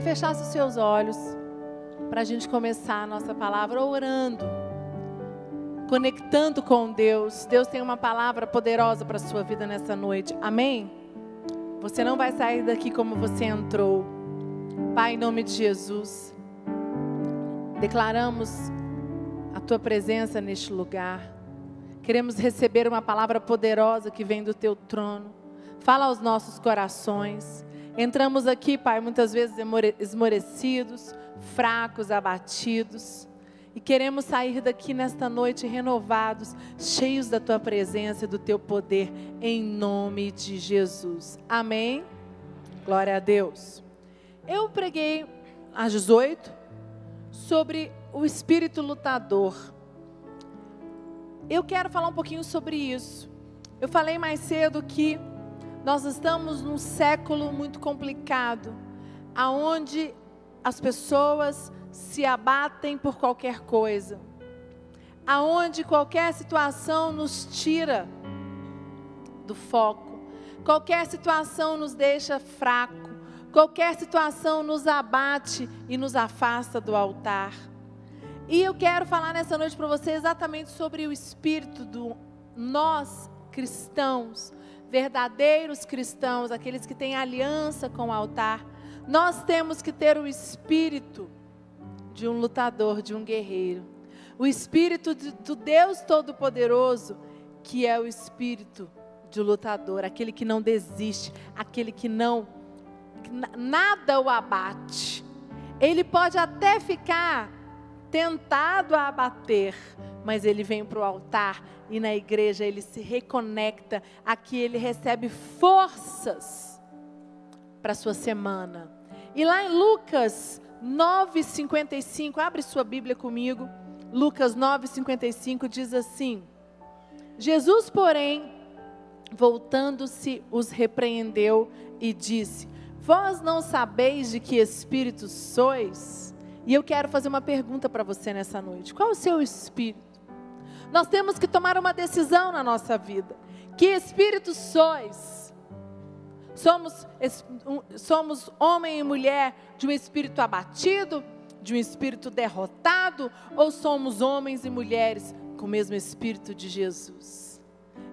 você fechasse os seus olhos para a gente começar a nossa palavra orando, conectando com Deus. Deus tem uma palavra poderosa para a sua vida nessa noite. Amém? Você não vai sair daqui como você entrou. Pai, em nome de Jesus, declaramos a tua presença neste lugar. Queremos receber uma palavra poderosa que vem do teu trono. Fala aos nossos corações. Entramos aqui, Pai, muitas vezes esmorecidos, fracos, abatidos. E queremos sair daqui nesta noite renovados, cheios da tua presença e do teu poder, em nome de Jesus. Amém? Glória a Deus. Eu preguei às 18 sobre o espírito lutador. Eu quero falar um pouquinho sobre isso. Eu falei mais cedo que nós estamos num século muito complicado, aonde as pessoas se abatem por qualquer coisa, aonde qualquer situação nos tira do foco, qualquer situação nos deixa fraco, qualquer situação nos abate e nos afasta do altar. E eu quero falar nessa noite para você exatamente sobre o espírito do nós cristãos verdadeiros cristãos, aqueles que têm aliança com o altar, nós temos que ter o espírito de um lutador, de um guerreiro. O espírito de, do Deus Todo-Poderoso, que é o espírito de lutador, aquele que não desiste, aquele que não nada o abate. Ele pode até ficar tentado a abater, mas ele vem para o altar e na igreja ele se reconecta, aqui ele recebe forças para sua semana. E lá em Lucas 9,55, abre sua Bíblia comigo. Lucas 9,55 diz assim: Jesus, porém, voltando-se, os repreendeu e disse: Vós não sabeis de que espírito sois? E eu quero fazer uma pergunta para você nessa noite: qual é o seu espírito? Nós temos que tomar uma decisão na nossa vida. Que espírito sois? Somos, somos homem e mulher de um espírito abatido, de um espírito derrotado, ou somos homens e mulheres com o mesmo espírito de Jesus?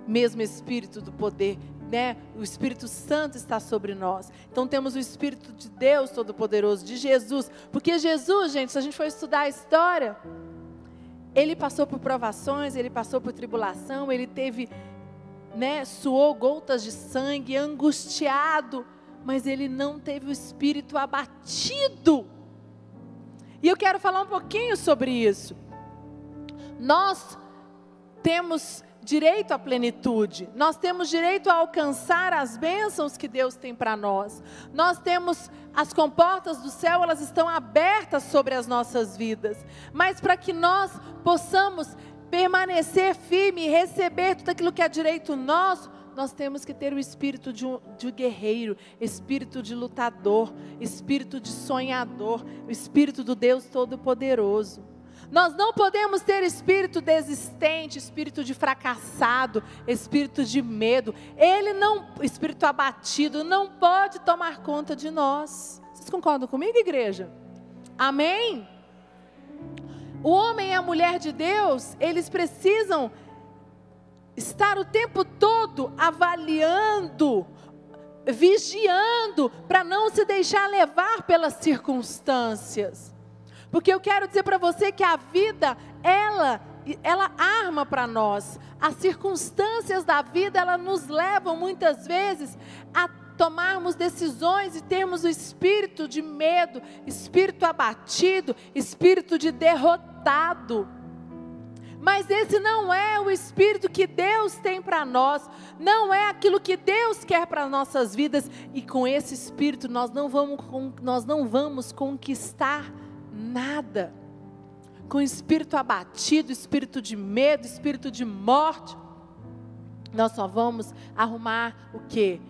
Mesmo espírito do poder né, o Espírito Santo está sobre nós. Então temos o Espírito de Deus Todo-Poderoso, de Jesus. Porque Jesus, gente, se a gente for estudar a história, ele passou por provações, ele passou por tribulação, ele teve, né, suou gotas de sangue, angustiado, mas ele não teve o espírito abatido. E eu quero falar um pouquinho sobre isso. Nós temos direito à plenitude, nós temos direito a alcançar as bênçãos que Deus tem para nós. Nós temos as comportas do céu, elas estão abertas sobre as nossas vidas. Mas para que nós possamos permanecer firme e receber tudo aquilo que é direito nosso, nós temos que ter o espírito de, um, de guerreiro, espírito de lutador, espírito de sonhador, o espírito do Deus Todo-Poderoso. Nós não podemos ter espírito desistente, espírito de fracassado, espírito de medo. Ele não, espírito abatido, não pode tomar conta de nós. Vocês concordam comigo, igreja? Amém? O homem e a mulher de Deus, eles precisam estar o tempo todo avaliando, vigiando, para não se deixar levar pelas circunstâncias. Porque eu quero dizer para você que a vida, ela, ela arma para nós. As circunstâncias da vida, ela nos levam muitas vezes a tomarmos decisões e termos o espírito de medo, espírito abatido, espírito de derrotado. Mas esse não é o espírito que Deus tem para nós, não é aquilo que Deus quer para nossas vidas, e com esse espírito nós não vamos, nós não vamos conquistar nada. Com espírito abatido, espírito de medo, espírito de morte, nós só vamos arrumar o que?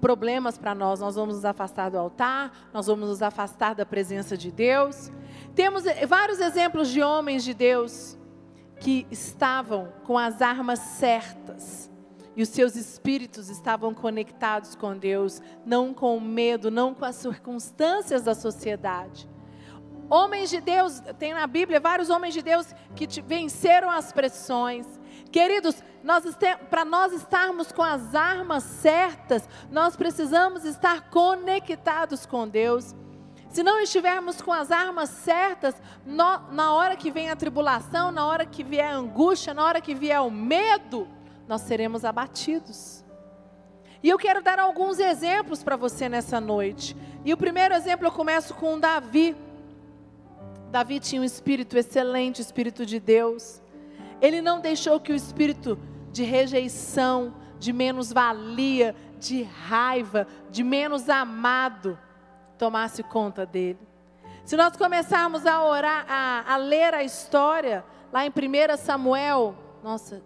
Problemas para nós. Nós vamos nos afastar do altar, nós vamos nos afastar da presença de Deus. Temos vários exemplos de homens de Deus que estavam com as armas certas, e os seus espíritos estavam conectados com Deus, não com o medo, não com as circunstâncias da sociedade. Homens de Deus, tem na Bíblia vários homens de Deus que venceram as pressões. Queridos, para nós estarmos com as armas certas, nós precisamos estar conectados com Deus. Se não estivermos com as armas certas, no, na hora que vem a tribulação, na hora que vier a angústia, na hora que vier o medo, nós seremos abatidos. E eu quero dar alguns exemplos para você nessa noite. E o primeiro exemplo eu começo com Davi. Davi tinha um espírito excelente, espírito de Deus. Ele não deixou que o espírito de rejeição, de menos-valia, de raiva, de menos amado tomasse conta dele. Se nós começarmos a orar, a, a ler a história, lá em 1 Samuel, nossa,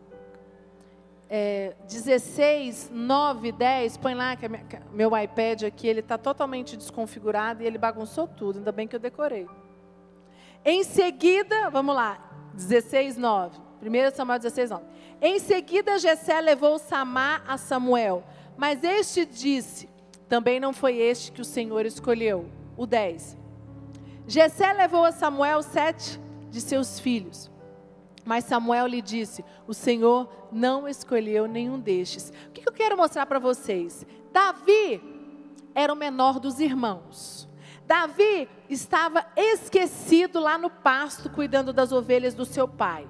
é, 16, 9, 10, põe lá que, minha, que meu iPad aqui, ele está totalmente desconfigurado e ele bagunçou tudo, ainda bem que eu decorei. Em seguida, vamos lá, 16, 9. 1 Samuel 16, 9. Em seguida, Jessé levou Samar a Samuel, mas este disse: Também não foi este que o Senhor escolheu. O 10. Jessé levou a Samuel sete de seus filhos. Mas Samuel lhe disse: O Senhor não escolheu nenhum destes. O que eu quero mostrar para vocês? Davi era o menor dos irmãos. Davi estava esquecido lá no pasto, cuidando das ovelhas do seu pai.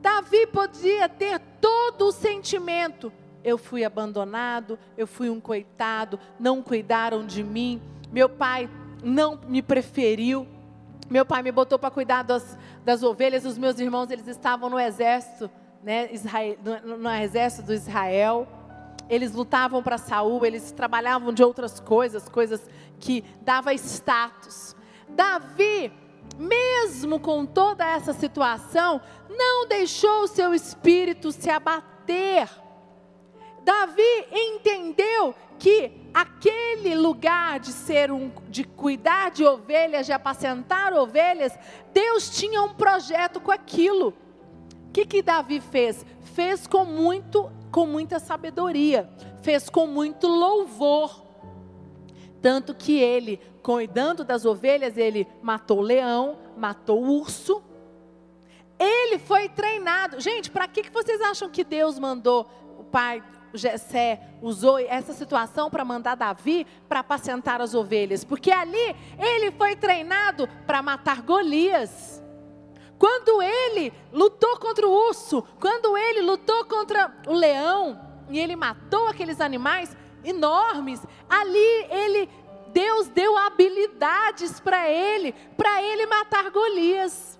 Davi podia ter todo o sentimento. Eu fui abandonado, eu fui um coitado, não cuidaram de mim, meu pai não me preferiu, meu pai me botou para cuidar das, das ovelhas, os meus irmãos eles estavam no exército, né, Israel, no, no exército do Israel eles lutavam para Saul, eles trabalhavam de outras coisas, coisas que dava status. Davi, mesmo com toda essa situação, não deixou o seu espírito se abater. Davi entendeu que aquele lugar de ser um, de cuidar de ovelhas, de apacentar ovelhas, Deus tinha um projeto com aquilo. O que que Davi fez? Fez com muito com muita sabedoria, fez com muito louvor. Tanto que ele, cuidando das ovelhas, ele matou o leão, matou o urso. Ele foi treinado. Gente, para que, que vocês acham que Deus mandou o pai Jessé usou essa situação para mandar Davi para apacentar as ovelhas? Porque ali ele foi treinado para matar Golias. Quando ele lutou contra o urso, quando ele lutou contra o leão, e ele matou aqueles animais enormes, ali ele Deus deu habilidades para ele, para ele matar Golias.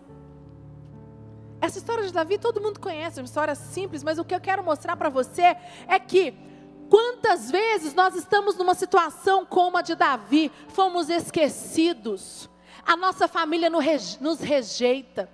Essa história de Davi todo mundo conhece, é uma história simples, mas o que eu quero mostrar para você é que quantas vezes nós estamos numa situação como a de Davi, fomos esquecidos, a nossa família nos rejeita,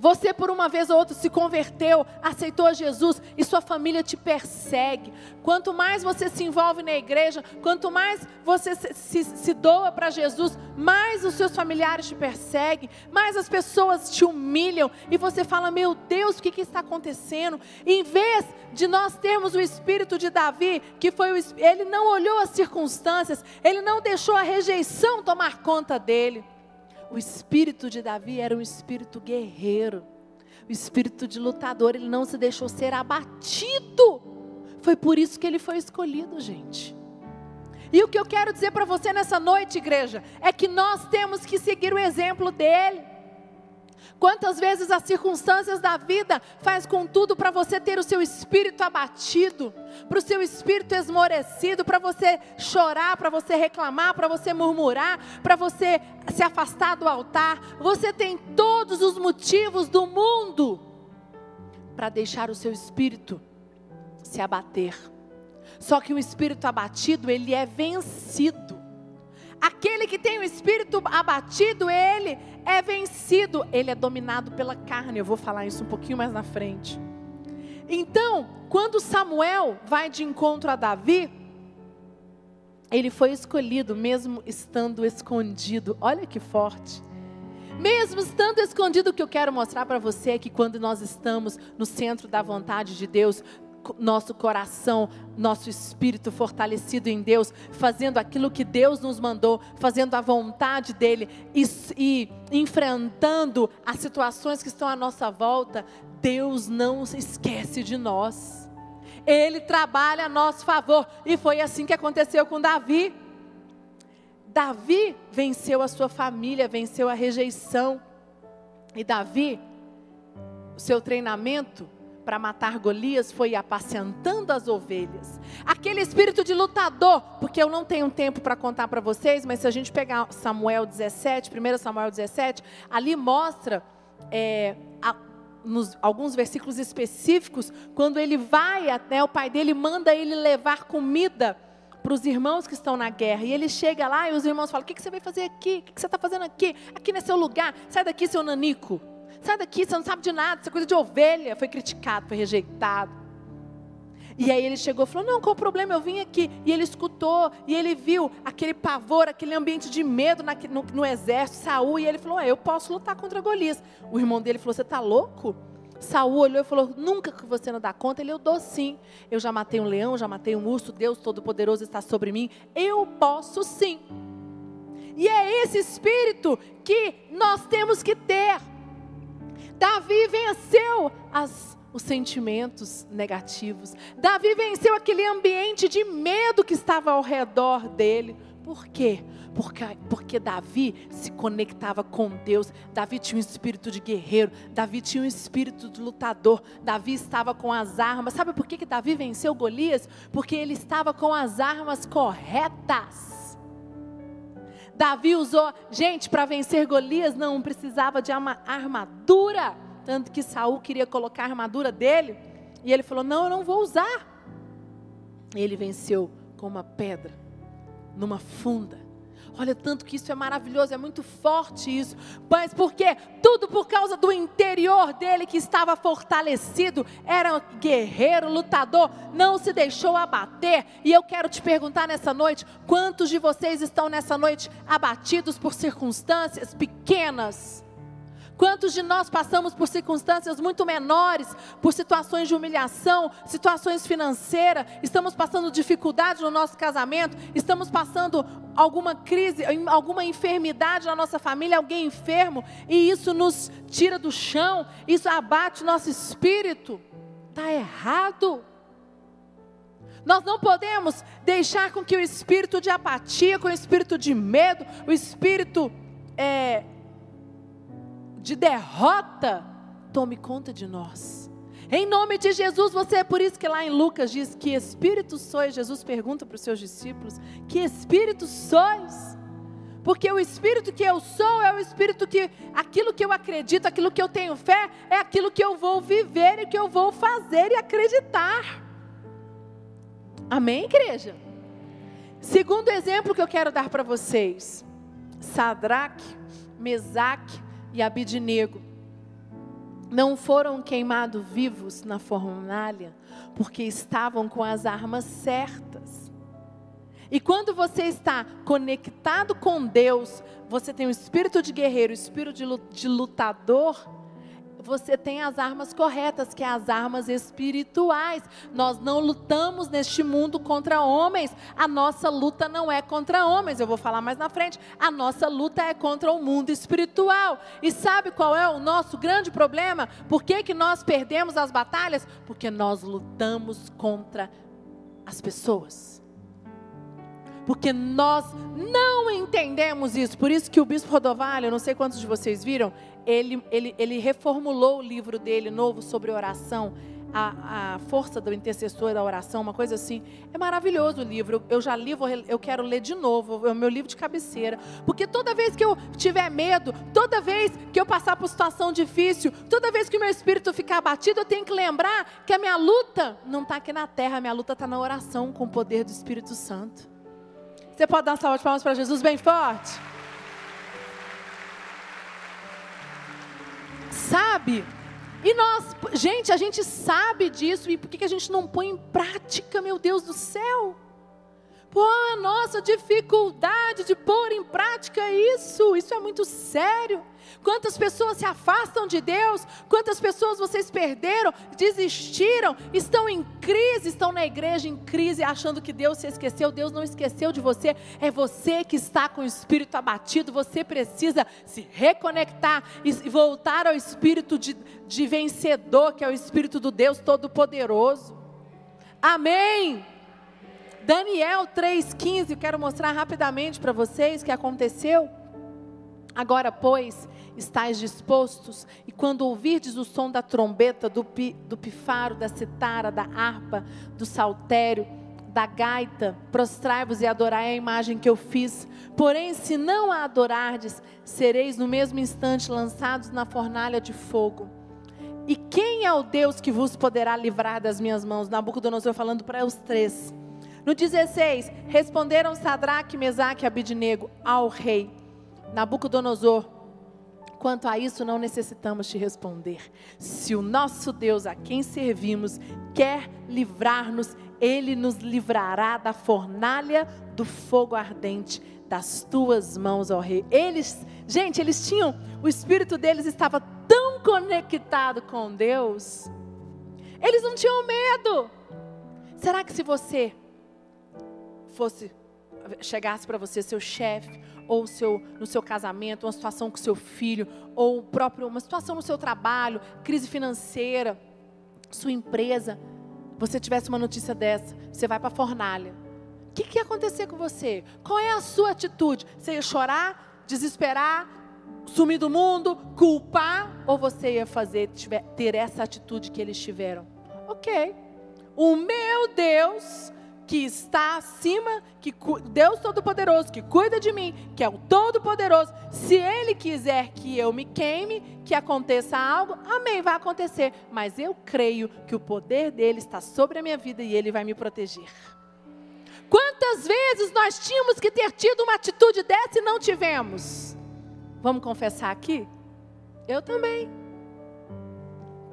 você por uma vez ou outra se converteu, aceitou a Jesus e sua família te persegue. Quanto mais você se envolve na igreja, quanto mais você se, se, se doa para Jesus, mais os seus familiares te perseguem, mais as pessoas te humilham e você fala: Meu Deus, o que, que está acontecendo? Em vez de nós termos o espírito de Davi, que foi o, ele não olhou as circunstâncias, ele não deixou a rejeição tomar conta dele. O espírito de Davi era um espírito guerreiro, o espírito de lutador, ele não se deixou ser abatido. Foi por isso que ele foi escolhido, gente. E o que eu quero dizer para você nessa noite, igreja, é que nós temos que seguir o exemplo dele. Quantas vezes as circunstâncias da vida faz com tudo para você ter o seu espírito abatido, para o seu espírito esmorecido, para você chorar, para você reclamar, para você murmurar, para você se afastar do altar. Você tem todos os motivos do mundo para deixar o seu espírito se abater. Só que o espírito abatido, ele é vencido. Aquele que tem o espírito abatido, ele é vencido, ele é dominado pela carne. Eu vou falar isso um pouquinho mais na frente. Então, quando Samuel vai de encontro a Davi, ele foi escolhido mesmo estando escondido. Olha que forte. Mesmo estando escondido, o que eu quero mostrar para você é que quando nós estamos no centro da vontade de Deus, nosso coração, nosso espírito fortalecido em Deus, fazendo aquilo que Deus nos mandou, fazendo a vontade dEle e, e enfrentando as situações que estão à nossa volta, Deus não esquece de nós. Ele trabalha a nosso favor. E foi assim que aconteceu com Davi. Davi venceu a sua família, venceu a rejeição. E Davi, o seu treinamento para matar Golias foi apacentando as ovelhas. Aquele espírito de lutador, porque eu não tenho tempo para contar para vocês, mas se a gente pegar Samuel 17, 1 Samuel 17, ali mostra é, a, nos, alguns versículos específicos, quando ele vai até o pai dele, manda ele levar comida para os irmãos que estão na guerra. E ele chega lá e os irmãos falam: O que, que você vai fazer aqui? O que, que você está fazendo aqui? Aqui não é seu lugar. Sai daqui, seu nanico. Sai daqui, você não sabe de nada. Isso é coisa de ovelha. Foi criticado, foi rejeitado. E aí ele chegou e falou: Não, qual o problema? Eu vim aqui. E ele escutou, e ele viu aquele pavor, aquele ambiente de medo na, no, no, exército, Saul. E ele falou: Eu posso lutar contra Golias. O irmão dele falou: Você está louco? Saul olhou e falou: Nunca que você não dá conta. Ele, eu dou sim. Eu já matei um leão, já matei um urso. Deus Todo-Poderoso está sobre mim. Eu posso sim. E é esse espírito que nós temos que ter. Davi venceu as, os sentimentos negativos. Davi venceu aquele ambiente de medo que estava ao redor dele. Por quê? Porque, porque Davi se conectava com Deus. Davi tinha um espírito de guerreiro. Davi tinha um espírito de lutador. Davi estava com as armas. Sabe por que, que Davi venceu Golias? Porque ele estava com as armas corretas. Davi usou, gente, para vencer Golias não precisava de uma armadura. Tanto que Saul queria colocar a armadura dele. E ele falou: Não, eu não vou usar. E ele venceu com uma pedra, numa funda. Olha, tanto que isso é maravilhoso, é muito forte isso. Mas por quê? Tudo por causa do interior dele que estava fortalecido. Era um guerreiro, lutador, não se deixou abater. E eu quero te perguntar nessa noite: quantos de vocês estão nessa noite abatidos por circunstâncias pequenas? Quantos de nós passamos por circunstâncias muito menores, por situações de humilhação, situações financeiras, estamos passando dificuldade no nosso casamento, estamos passando alguma crise, alguma enfermidade na nossa família, alguém enfermo, e isso nos tira do chão, isso abate nosso espírito. Está errado. Nós não podemos deixar com que o espírito de apatia, com o espírito de medo, o espírito é, de derrota tome conta de nós. Em nome de Jesus, você é por isso que lá em Lucas diz que espírito sois. Jesus pergunta para os seus discípulos: que espírito sois? Porque o espírito que eu sou é o espírito que aquilo que eu acredito, aquilo que eu tenho fé, é aquilo que eu vou viver e que eu vou fazer e acreditar. Amém, igreja? Segundo exemplo que eu quero dar para vocês: Sadraque, Mesaque e Abidinego não foram queimados vivos na fornalha porque estavam com as armas certas. E quando você está conectado com Deus, você tem o espírito de guerreiro, o espírito de lutador, você tem as armas corretas, que é as armas espirituais. Nós não lutamos neste mundo contra homens. A nossa luta não é contra homens. Eu vou falar mais na frente. A nossa luta é contra o mundo espiritual. E sabe qual é o nosso grande problema? Por que, que nós perdemos as batalhas? Porque nós lutamos contra as pessoas porque nós não entendemos isso. Por isso que o bispo Rodovalho, eu não sei quantos de vocês viram, ele, ele, ele reformulou o livro dele novo sobre oração, a, a força do intercessor da oração, uma coisa assim. É maravilhoso o livro. Eu já li, eu quero ler de novo. É o meu livro de cabeceira. Porque toda vez que eu tiver medo, toda vez que eu passar por situação difícil, toda vez que o meu espírito ficar abatido, eu tenho que lembrar que a minha luta não está aqui na terra, a minha luta está na oração com o poder do Espírito Santo. Você pode dar uma salva de palmas para Jesus bem forte? Sabe? E nós, gente, a gente sabe disso, e por que, que a gente não põe em prática, meu Deus do céu? Pô, a nossa dificuldade de pôr em prática isso, isso é muito sério. Quantas pessoas se afastam de Deus? Quantas pessoas vocês perderam, desistiram, estão em crise, estão na igreja em crise, achando que Deus se esqueceu? Deus não esqueceu de você, é você que está com o espírito abatido. Você precisa se reconectar e voltar ao espírito de, de vencedor, que é o espírito do Deus Todo-Poderoso. Amém. Daniel 3,15, quero mostrar rapidamente para vocês o que aconteceu. Agora, pois, estáis dispostos, e quando ouvirdes o som da trombeta, do, pi, do pifaro, da citara, da harpa, do saltério, da gaita, prostrai-vos e adorai a imagem que eu fiz. Porém, se não a adorardes, sereis no mesmo instante lançados na fornalha de fogo. E quem é o Deus que vos poderá livrar das minhas mãos? Nabucodonosor falando para os três. No 16, responderam Sadraque, Mesaque e Abidnego ao rei Nabucodonosor. Quanto a isso, não necessitamos te responder. Se o nosso Deus, a quem servimos, quer livrar-nos, ele nos livrará da fornalha do fogo ardente das tuas mãos, ó rei. Eles, gente, eles tinham, o espírito deles estava tão conectado com Deus, eles não tinham medo. Será que se você fosse chegasse para você seu chefe ou seu, no seu casamento, uma situação com seu filho, ou próprio, uma situação no seu trabalho, crise financeira, sua empresa, você tivesse uma notícia dessa, você vai para a fornalha. O que, que ia acontecer com você? Qual é a sua atitude? Você ia chorar, desesperar, sumir do mundo, culpar, ou você ia fazer, ter essa atitude que eles tiveram? Ok. O meu Deus que está acima, que Deus Todo-Poderoso, que cuida de mim, que é o Todo-Poderoso, se Ele quiser que eu me queime, que aconteça algo, amém, vai acontecer. Mas eu creio que o poder dele está sobre a minha vida e Ele vai me proteger. Quantas vezes nós tínhamos que ter tido uma atitude dessa e não tivemos? Vamos confessar aqui? Eu também.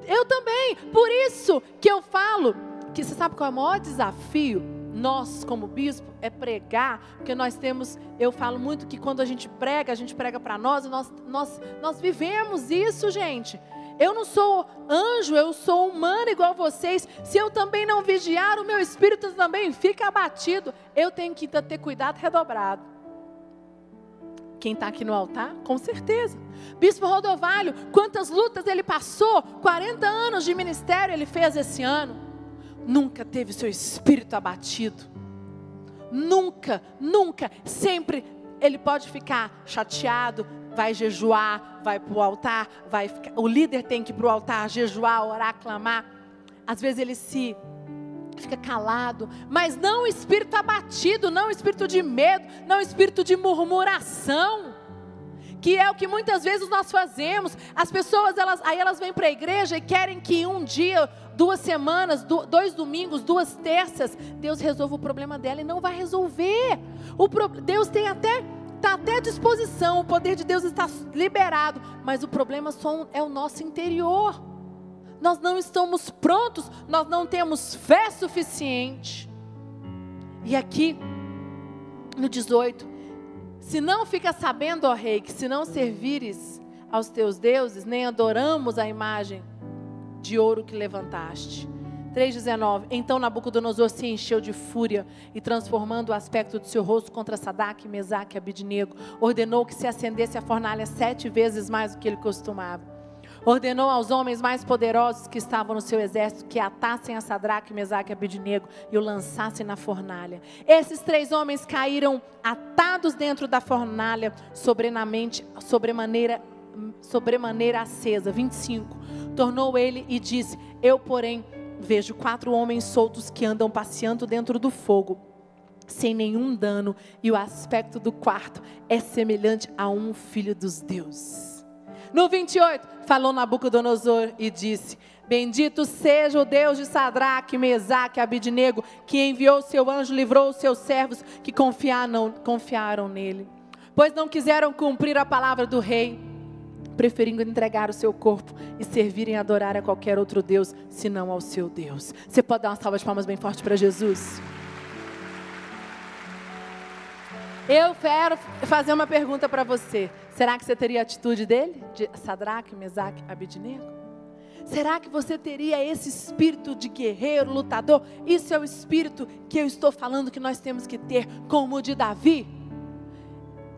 Eu também. Por isso que eu falo que você sabe qual é o maior desafio nós, como bispo, é pregar, porque nós temos, eu falo muito que quando a gente prega, a gente prega para nós, e nós, nós, nós vivemos isso, gente. Eu não sou anjo, eu sou humano igual vocês. Se eu também não vigiar, o meu espírito também fica abatido. Eu tenho que ter cuidado redobrado. Quem está aqui no altar? Com certeza. Bispo Rodovalho, quantas lutas ele passou? 40 anos de ministério ele fez esse ano nunca teve seu espírito abatido. Nunca, nunca, sempre ele pode ficar chateado, vai jejuar, vai para o altar, vai ficar, o líder tem que ir para o altar, jejuar, orar, clamar. Às vezes ele se fica calado, mas não espírito abatido, não espírito de medo, não espírito de murmuração que é o que muitas vezes nós fazemos. As pessoas, elas, aí elas vêm para a igreja e querem que um dia, duas semanas, dois domingos, duas terças, Deus resolva o problema dela e não vai resolver. O pro, Deus tem até está até à disposição, o poder de Deus está liberado, mas o problema só é o nosso interior. Nós não estamos prontos, nós não temos fé suficiente. E aqui, no 18, se não fica sabendo, ó rei, que se não servires aos teus deuses, nem adoramos a imagem de ouro que levantaste. 3,19 Então Nabucodonosor se encheu de fúria e, transformando o aspecto de seu rosto contra Sadak, Mesaque e Abidnego, ordenou que se acendesse a fornalha sete vezes mais do que ele costumava ordenou aos homens mais poderosos que estavam no seu exército que atassem a Sadraque, Mesaque e Abidnego e o lançassem na fornalha. Esses três homens caíram atados dentro da fornalha, sobremaneira, sobremaneira acesa. 25. Tornou ele e disse: Eu, porém, vejo quatro homens soltos que andam passeando dentro do fogo sem nenhum dano, e o aspecto do quarto é semelhante a um filho dos deuses. No 28, falou Nabucodonosor e disse: Bendito seja o Deus de Sadraque, Mesaque e Abidnego, que enviou seu anjo, livrou os seus servos que confiaram, confiaram nele. Pois não quiseram cumprir a palavra do rei, preferindo entregar o seu corpo e servirem e adorar a qualquer outro Deus, senão ao seu Deus. Você pode dar uma salva de palmas bem forte para Jesus? Eu quero fazer uma pergunta para você. Será que você teria a atitude dele? De Sadraque, Mesaque, Abidnego? Será que você teria esse espírito de guerreiro, lutador? Isso é o espírito que eu estou falando que nós temos que ter, como o de Davi.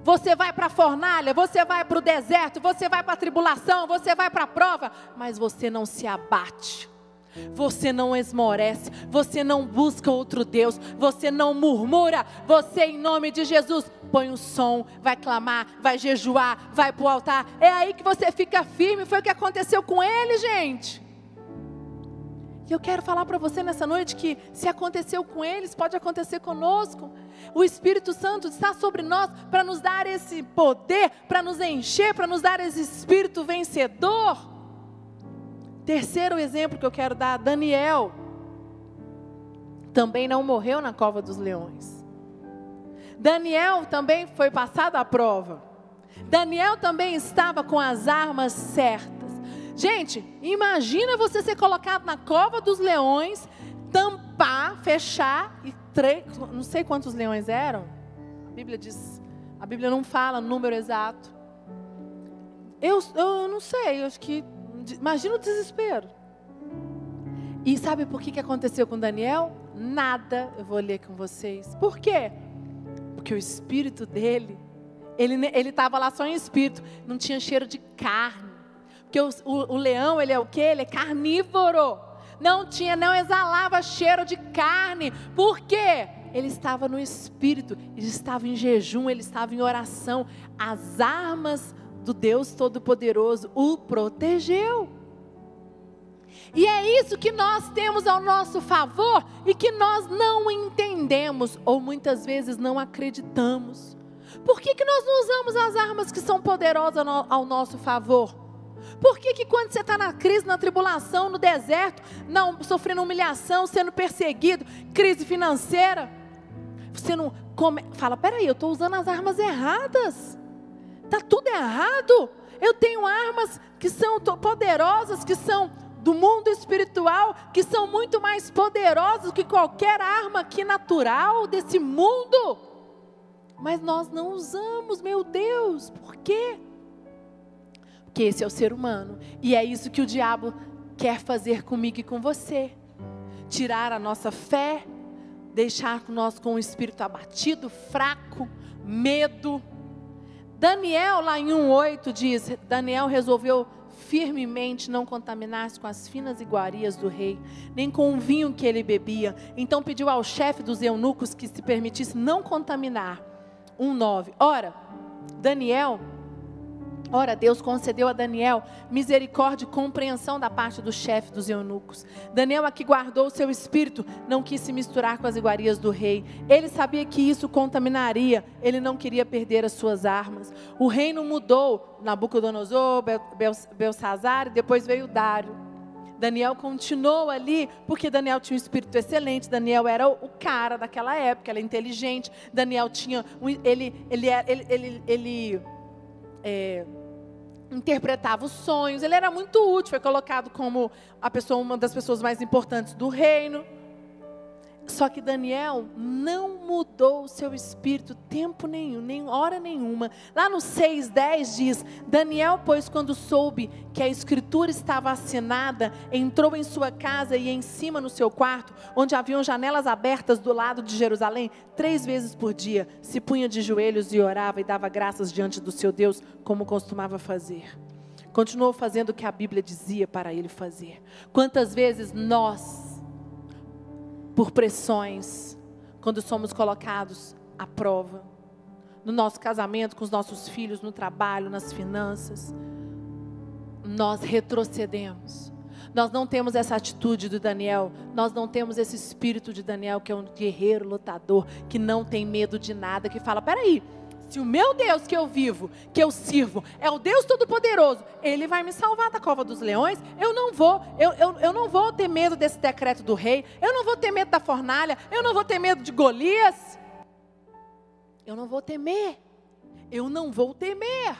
Você vai para a fornalha, você vai para o deserto, você vai para a tribulação, você vai para a prova, mas você não se abate. Você não esmorece, você não busca outro Deus, você não murmura, você, em nome de Jesus, põe o som, vai clamar, vai jejuar, vai para o altar. É aí que você fica firme. Foi o que aconteceu com ele, gente. E eu quero falar para você nessa noite que se aconteceu com eles, pode acontecer conosco. O Espírito Santo está sobre nós para nos dar esse poder, para nos encher, para nos dar esse espírito vencedor. Terceiro exemplo que eu quero dar, Daniel também não morreu na cova dos leões. Daniel também foi passado à prova. Daniel também estava com as armas certas. Gente, imagina você ser colocado na cova dos leões, tampar, fechar e não sei quantos leões eram. A Bíblia diz, a Bíblia não fala o número exato. Eu, eu não sei, eu acho que Imagina o desespero. E sabe por que, que aconteceu com Daniel? Nada, eu vou ler com vocês. Por quê? Porque o espírito dele, ele estava lá só em espírito, não tinha cheiro de carne. Porque o, o, o leão, ele é o quê? Ele é carnívoro. Não tinha, não exalava cheiro de carne. Por quê? Ele estava no espírito, ele estava em jejum, ele estava em oração. As armas do Deus Todo-Poderoso o protegeu. E é isso que nós temos ao nosso favor e que nós não entendemos ou muitas vezes não acreditamos. Por que, que nós não usamos as armas que são poderosas ao nosso favor? Por que, que quando você está na crise, na tribulação, no deserto, não, sofrendo humilhação, sendo perseguido, crise financeira, você não come, fala, peraí, eu estou usando as armas erradas. Está tudo errado. Eu tenho armas que são poderosas, que são do mundo espiritual, que são muito mais poderosas que qualquer arma aqui natural desse mundo. Mas nós não usamos, meu Deus, por quê? Porque esse é o ser humano. E é isso que o diabo quer fazer comigo e com você. Tirar a nossa fé, deixar nós com o espírito abatido, fraco, medo Daniel, lá em 1,8, diz: Daniel resolveu firmemente não contaminar-se com as finas iguarias do rei, nem com o vinho que ele bebia. Então pediu ao chefe dos eunucos que se permitisse não contaminar. 1,9. Ora, Daniel Ora, Deus concedeu a Daniel misericórdia e compreensão da parte do chefe dos eunucos. Daniel aqui guardou o seu espírito, não quis se misturar com as iguarias do rei. Ele sabia que isso contaminaria, ele não queria perder as suas armas. O reino mudou, Nabucodonosor, Belsazar e depois veio Dário. Daniel continuou ali, porque Daniel tinha um espírito excelente, Daniel era o cara daquela época, era inteligente, Daniel tinha, ele, ele, ele, ele, ele é, interpretava os sonhos, ele era muito útil, foi colocado como a pessoa, uma das pessoas mais importantes do reino. Só que Daniel não mudou o seu espírito tempo nenhum, nem hora nenhuma. Lá no 6:10 diz: Daniel, pois quando soube que a escritura estava assinada, entrou em sua casa e em cima no seu quarto, onde haviam janelas abertas do lado de Jerusalém, três vezes por dia, se punha de joelhos e orava e dava graças diante do seu Deus, como costumava fazer. Continuou fazendo o que a Bíblia dizia para ele fazer. Quantas vezes nós por pressões, quando somos colocados à prova, no nosso casamento, com os nossos filhos, no trabalho, nas finanças, nós retrocedemos. Nós não temos essa atitude do Daniel, nós não temos esse espírito de Daniel, que é um guerreiro lutador, que não tem medo de nada, que fala: peraí, se o meu Deus que eu vivo, que eu sirvo, é o Deus Todo-Poderoso, Ele vai me salvar da cova dos leões, eu não vou, eu, eu, eu não vou ter medo desse decreto do rei, eu não vou ter medo da fornalha, eu não vou ter medo de Golias. Eu não vou temer, eu não vou temer.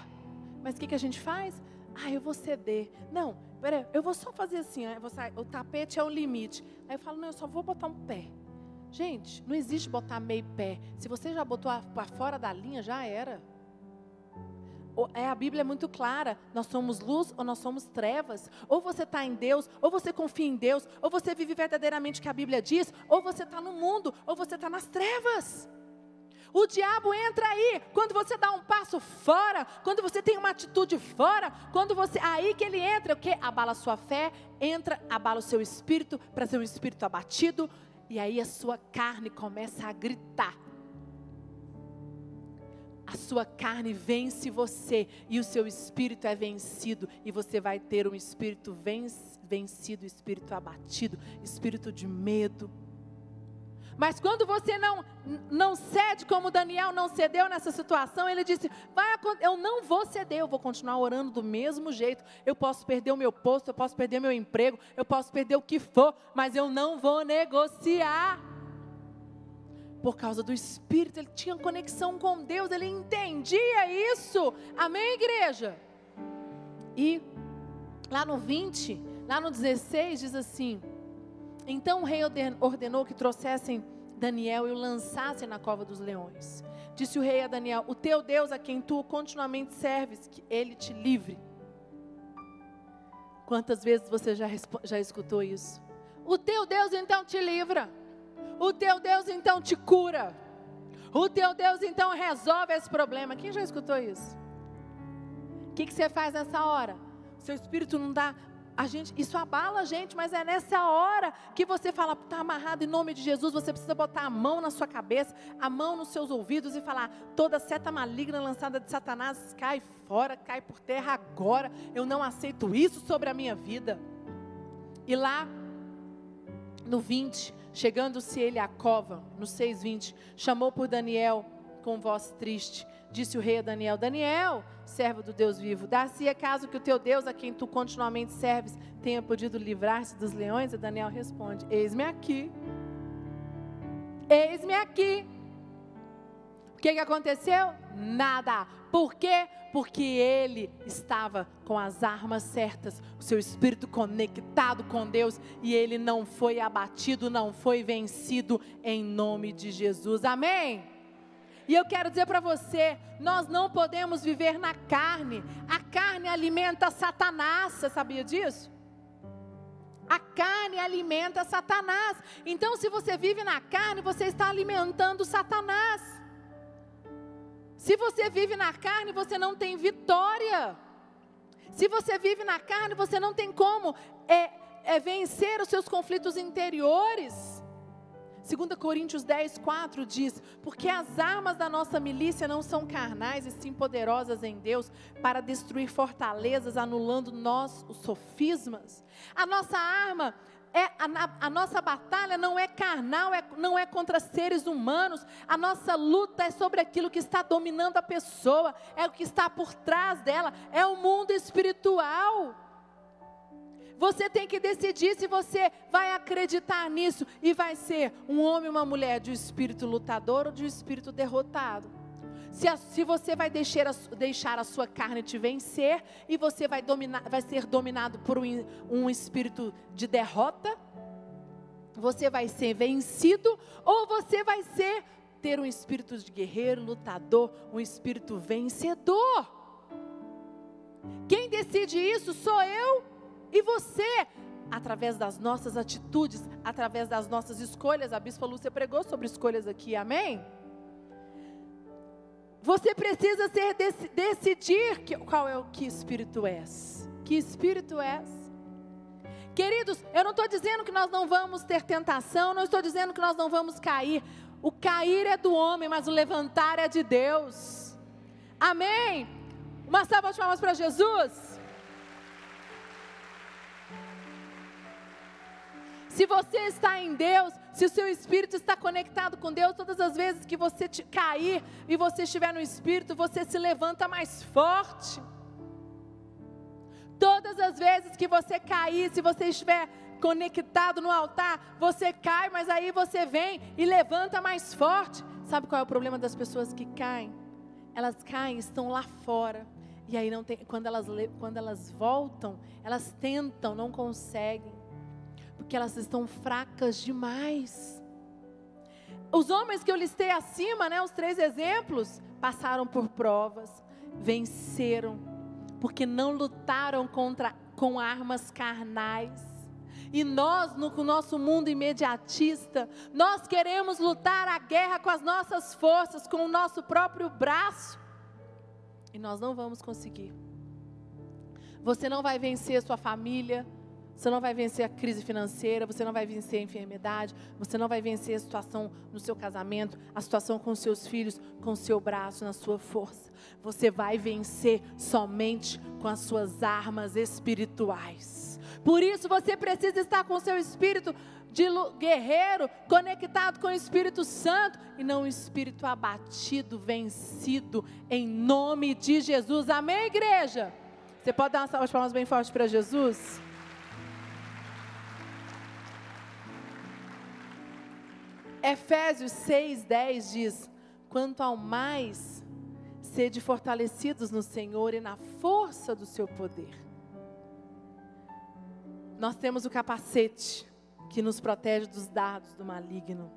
Mas o que, que a gente faz? Ah, eu vou ceder. Não, peraí, eu vou só fazer assim, o tapete é o limite. Aí eu falo, não, eu só vou botar um pé. Gente, não existe botar meio pé. Se você já botou para fora da linha, já era. É, a Bíblia é muito clara. Nós somos luz ou nós somos trevas. Ou você está em Deus, ou você confia em Deus, ou você vive verdadeiramente o que a Bíblia diz, ou você está no mundo, ou você está nas trevas. O diabo entra aí quando você dá um passo fora, quando você tem uma atitude fora, quando você aí que ele entra, o que abala a sua fé, entra, abala o seu espírito para ser um espírito abatido, e aí a sua carne começa a gritar. A sua carne vence você e o seu espírito é vencido e você vai ter um espírito vencido, espírito abatido, espírito de medo mas quando você não, não cede, como Daniel não cedeu nessa situação, ele disse: Vai, Eu não vou ceder, eu vou continuar orando do mesmo jeito. Eu posso perder o meu posto, eu posso perder meu emprego, eu posso perder o que for, mas eu não vou negociar. Por causa do Espírito, ele tinha conexão com Deus, ele entendia isso. Amém, igreja? E lá no 20, lá no 16, diz assim. Então o rei ordenou que trouxessem Daniel e o lançassem na cova dos leões. Disse o rei a Daniel: O teu Deus a quem tu continuamente serves, que ele te livre. Quantas vezes você já, já escutou isso? O teu Deus então te livra. O teu Deus então te cura. O teu Deus então resolve esse problema. Quem já escutou isso? O que, que você faz nessa hora? Seu espírito não dá a gente, isso abala a gente, mas é nessa hora que você fala, está amarrado em nome de Jesus, você precisa botar a mão na sua cabeça, a mão nos seus ouvidos e falar: toda seta maligna lançada de Satanás cai fora, cai por terra agora. Eu não aceito isso sobre a minha vida. E lá no 20, chegando-se ele à cova, no 6:20, chamou por Daniel com voz triste. Disse o rei a Daniel: Daniel, servo do Deus vivo, dá-se acaso que o teu Deus, a quem tu continuamente serves, tenha podido livrar-se dos leões? E Daniel responde: Eis-me aqui. Eis-me aqui. O que, que aconteceu? Nada. Por quê? Porque ele estava com as armas certas, o seu espírito conectado com Deus e ele não foi abatido, não foi vencido em nome de Jesus. Amém? E eu quero dizer para você: nós não podemos viver na carne. A carne alimenta Satanás. Você sabia disso? A carne alimenta Satanás. Então, se você vive na carne, você está alimentando Satanás. Se você vive na carne, você não tem vitória. Se você vive na carne, você não tem como é, é vencer os seus conflitos interiores. 2 Coríntios 10, 4 diz: Porque as armas da nossa milícia não são carnais e sim poderosas em Deus para destruir fortalezas, anulando nós os sofismas. A nossa arma é, a, a, nossa batalha não é carnal, é, não é contra seres humanos, a nossa luta é sobre aquilo que está dominando a pessoa, é o que está por trás dela, é o mundo espiritual. Você tem que decidir se você vai acreditar nisso e vai ser um homem ou uma mulher de um espírito lutador ou de um espírito derrotado. Se, a, se você vai deixar a, deixar a, sua carne te vencer e você vai, dominar, vai ser dominado por um, um espírito de derrota, você vai ser vencido ou você vai ser ter um espírito de guerreiro, lutador, um espírito vencedor. Quem decide isso sou eu e você, através das nossas atitudes, através das nossas escolhas, a Bispa Lúcia pregou sobre escolhas aqui, amém? Você precisa ser decidir que, qual é o que espírito és. Que espírito és? Queridos, eu não estou dizendo que nós não vamos ter tentação, não estou dizendo que nós não vamos cair. O cair é do homem, mas o levantar é de Deus. Amém? Uma salva de palmas para Jesus. Se você está em Deus, se o seu espírito está conectado com Deus, todas as vezes que você cair e você estiver no espírito, você se levanta mais forte. Todas as vezes que você cair, se você estiver conectado no altar, você cai, mas aí você vem e levanta mais forte. Sabe qual é o problema das pessoas que caem? Elas caem, estão lá fora. E aí não tem, quando elas quando elas voltam, elas tentam, não conseguem porque elas estão fracas demais. Os homens que eu listei acima, né, os três exemplos, passaram por provas, venceram, porque não lutaram contra com armas carnais. E nós, no nosso mundo imediatista, nós queremos lutar a guerra com as nossas forças, com o nosso próprio braço. E nós não vamos conseguir. Você não vai vencer a sua família, você não vai vencer a crise financeira, você não vai vencer a enfermidade, você não vai vencer a situação no seu casamento, a situação com seus filhos, com seu braço, na sua força. Você vai vencer somente com as suas armas espirituais. Por isso você precisa estar com o seu espírito de guerreiro conectado com o Espírito Santo e não o espírito abatido, vencido, em nome de Jesus. Amém, igreja? Você pode dar uma salva de palmas bem forte para Jesus? Efésios 6, 10 diz: Quanto ao mais, sede fortalecidos no Senhor e na força do seu poder. Nós temos o capacete que nos protege dos dados do maligno.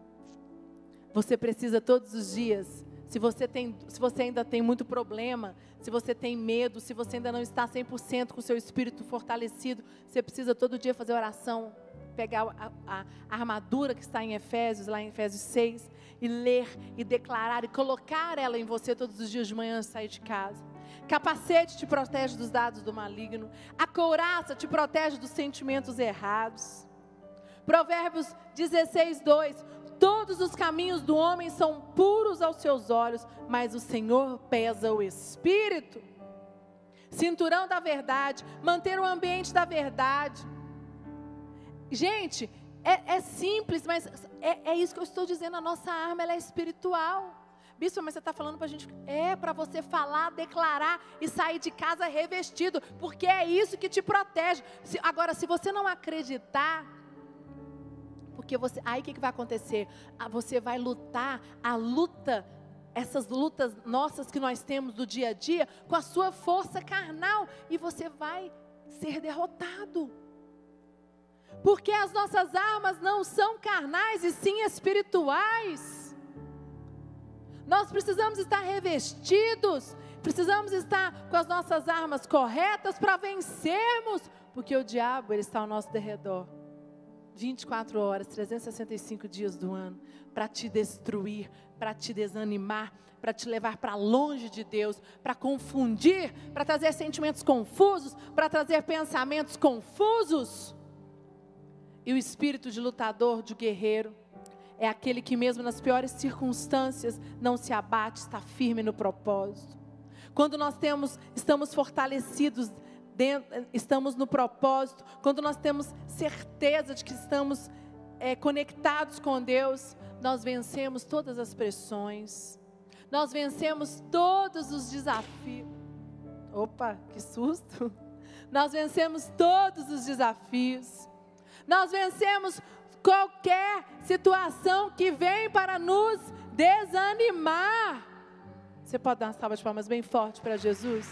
Você precisa todos os dias, se você, tem, se você ainda tem muito problema, se você tem medo, se você ainda não está 100% com o seu espírito fortalecido, você precisa todo dia fazer oração, pegar a, a, armadura que está em Efésios, lá em Efésios 6, e ler e declarar e colocar ela em você todos os dias de manhã sair de casa. Capacete te protege dos dados do maligno. A couraça te protege dos sentimentos errados. Provérbios 16, 2. Todos os caminhos do homem são puros aos seus olhos, mas o Senhor pesa o espírito. Cinturão da verdade, manter o ambiente da verdade Gente, é, é simples, mas é, é, isso que eu estou dizendo. A nossa arma é espiritual. Bispo, mas você está falando para a gente. É para você falar, declarar e sair de casa revestido, porque é isso que te protege. Se, agora, se você não acreditar, porque você, aí o que, que vai acontecer? Ah, você vai lutar a luta, essas lutas nossas que nós temos do dia a dia, com a sua força carnal, e você vai ser derrotado. Porque as nossas armas não são carnais e sim espirituais. Nós precisamos estar revestidos, precisamos estar com as nossas armas corretas para vencermos, porque o diabo ele está ao nosso derredor. 24 horas, 365 dias do ano, para te destruir, para te desanimar, para te levar para longe de Deus, para confundir, para trazer sentimentos confusos, para trazer pensamentos confusos. E o espírito de lutador, de guerreiro, é aquele que, mesmo nas piores circunstâncias, não se abate, está firme no propósito. Quando nós temos, estamos fortalecidos, dentro, estamos no propósito, quando nós temos certeza de que estamos é, conectados com Deus, nós vencemos todas as pressões, nós vencemos todos os desafios. Opa, que susto! Nós vencemos todos os desafios. Nós vencemos qualquer situação que vem para nos desanimar. Você pode dar uma salva de palmas bem forte para Jesus?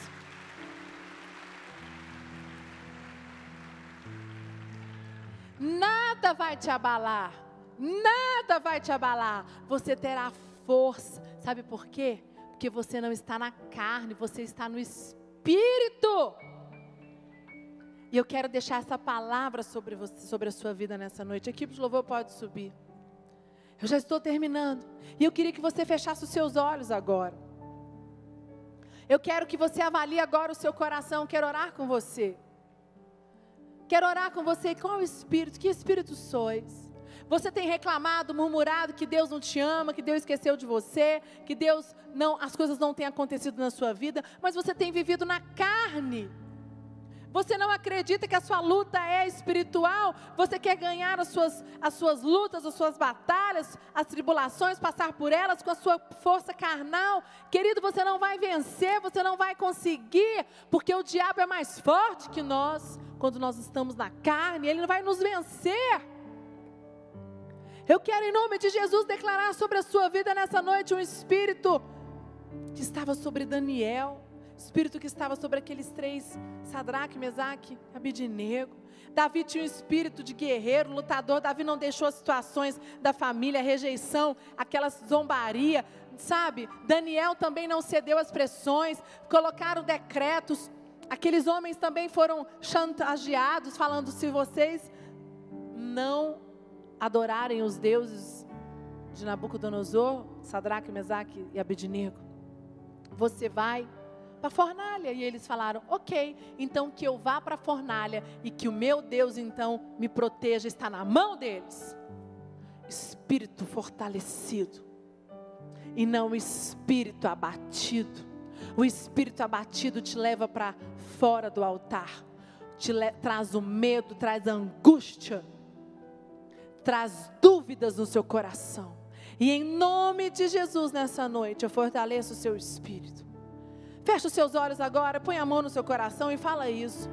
Nada vai te abalar. Nada vai te abalar. Você terá força. Sabe por quê? Porque você não está na carne, você está no espírito. E eu quero deixar essa palavra sobre você, sobre a sua vida nessa noite. A equipe de louvor pode subir. Eu já estou terminando. E eu queria que você fechasse os seus olhos agora. Eu quero que você avalie agora o seu coração. Quero orar com você. Quero orar com você. Qual o espírito? Que espírito sois? Você tem reclamado, murmurado que Deus não te ama, que Deus esqueceu de você, que Deus não, as coisas não têm acontecido na sua vida, mas você tem vivido na carne. Você não acredita que a sua luta é espiritual? Você quer ganhar as suas, as suas lutas, as suas batalhas, as tribulações, passar por elas com a sua força carnal? Querido, você não vai vencer, você não vai conseguir, porque o diabo é mais forte que nós quando nós estamos na carne, ele não vai nos vencer. Eu quero, em nome de Jesus, declarar sobre a sua vida nessa noite um espírito que estava sobre Daniel Espírito que estava sobre aqueles três, Sadraque, Mesaque, Abidinego. Davi tinha um espírito de guerreiro, lutador. Davi não deixou as situações da família, rejeição, aquela zombaria, sabe? Daniel também não cedeu às pressões, colocaram decretos. Aqueles homens também foram chantageados, falando: se vocês não adorarem os deuses de Nabucodonosor, Sadraque, Mesaque e Abednego, você vai para a fornalha. E eles falaram: Ok, então que eu vá para a fornalha e que o meu Deus então me proteja, está na mão deles. Espírito fortalecido e não espírito abatido. O espírito abatido te leva para fora do altar, te traz o medo, traz a angústia, traz dúvidas no seu coração. E em nome de Jesus nessa noite, eu fortaleço o seu espírito. Feche os seus olhos agora, põe a mão no seu coração e fala isso.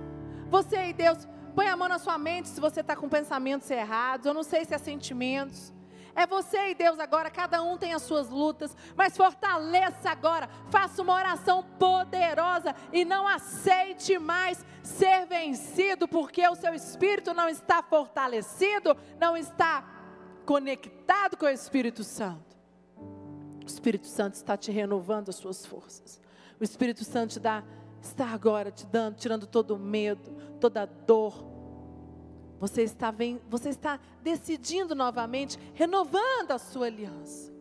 Você e Deus, põe a mão na sua mente se você está com pensamentos errados. Eu não sei se é sentimentos. É você e Deus agora, cada um tem as suas lutas, mas fortaleça agora, faça uma oração poderosa e não aceite mais ser vencido, porque o seu espírito não está fortalecido, não está conectado com o Espírito Santo. O Espírito Santo está te renovando as suas forças. O Espírito Santo te dá, está agora te dando, tirando todo o medo, toda a dor. Você está, vem, você está decidindo novamente, renovando a sua aliança.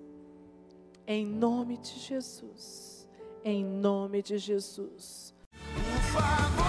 Em nome de Jesus. Em nome de Jesus. Por favor,